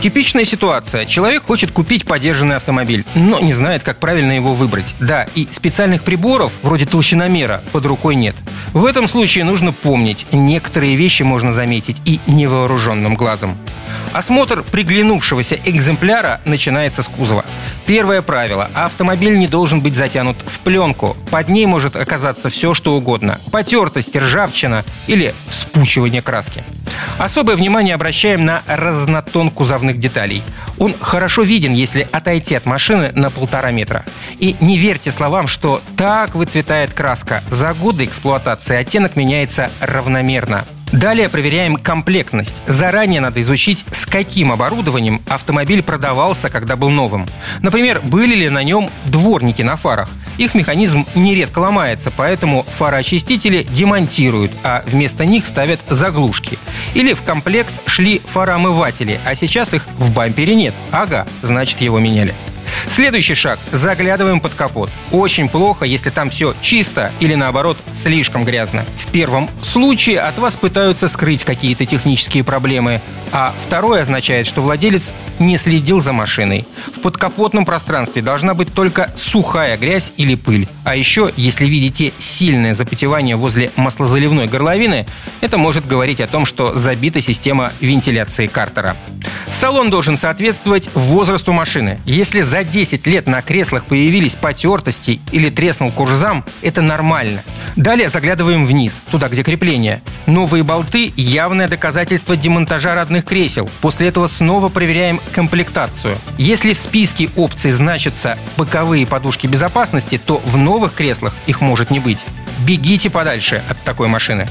Типичная ситуация. Человек хочет купить подержанный автомобиль, но не знает, как правильно его выбрать. Да, и специальных приборов, вроде толщиномера, под рукой нет. В этом случае нужно помнить, некоторые вещи можно заметить и невооруженным глазом. Осмотр приглянувшегося экземпляра начинается с кузова. Первое правило. Автомобиль не должен быть затянут в пленку. Под ней может оказаться все, что угодно. Потертость, ржавчина или вспучивание краски. Особое внимание обращаем на разнотон кузовных деталей. Он хорошо виден, если отойти от машины на полтора метра. И не верьте словам, что так выцветает краска. За годы эксплуатации оттенок меняется равномерно. Далее проверяем комплектность. Заранее надо изучить, с каким оборудованием автомобиль продавался, когда был новым. Например, были ли на нем дворники на фарах. Их механизм нередко ломается, поэтому фароочистители демонтируют, а вместо них ставят заглушки. Или в комплект шли фароомыватели, а сейчас их в бампере нет. Ага, значит его меняли. Следующий шаг. Заглядываем под капот. Очень плохо, если там все чисто или наоборот слишком грязно. В первом случае от вас пытаются скрыть какие-то технические проблемы, а второе означает, что владелец не следил за машиной. В подкапотном пространстве должна быть только сухая грязь или пыль. А еще, если видите сильное запотевание возле маслозаливной горловины, это может говорить о том, что забита система вентиляции картера. Салон должен соответствовать возрасту машины. Если за 10 лет на креслах появились потертости или треснул курзам, это нормально. Далее заглядываем вниз, туда, где крепление. Новые болты – явное доказательство демонтажа родных кресел. После этого снова проверяем комплектацию. Если в списке опций значатся боковые подушки безопасности, то в новых креслах их может не быть бегите подальше от такой машины.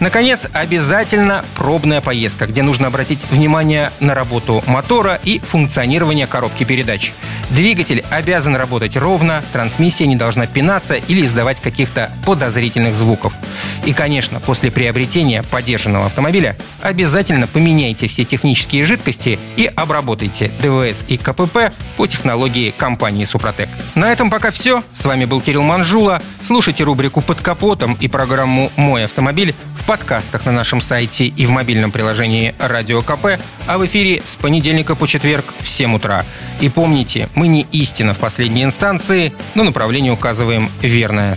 Наконец, обязательно пробная поездка, где нужно обратить внимание на работу мотора и функционирование коробки передач. Двигатель обязан работать ровно, трансмиссия не должна пинаться или издавать каких-то подозрительных звуков. И, конечно, после приобретения подержанного автомобиля обязательно поменяйте все технические жидкости и обработайте ДВС и КПП по технологии компании «Супротек». На этом пока все. С вами был Кирилл Манжула. Слушайте рубрику «Под капотом» и программу «Мой автомобиль» в подкастах на нашем сайте и в мобильном приложении «Радио КП», а в эфире с понедельника по четверг в 7 утра. И помните, мы не истина в последней инстанции, но направление указываем верное.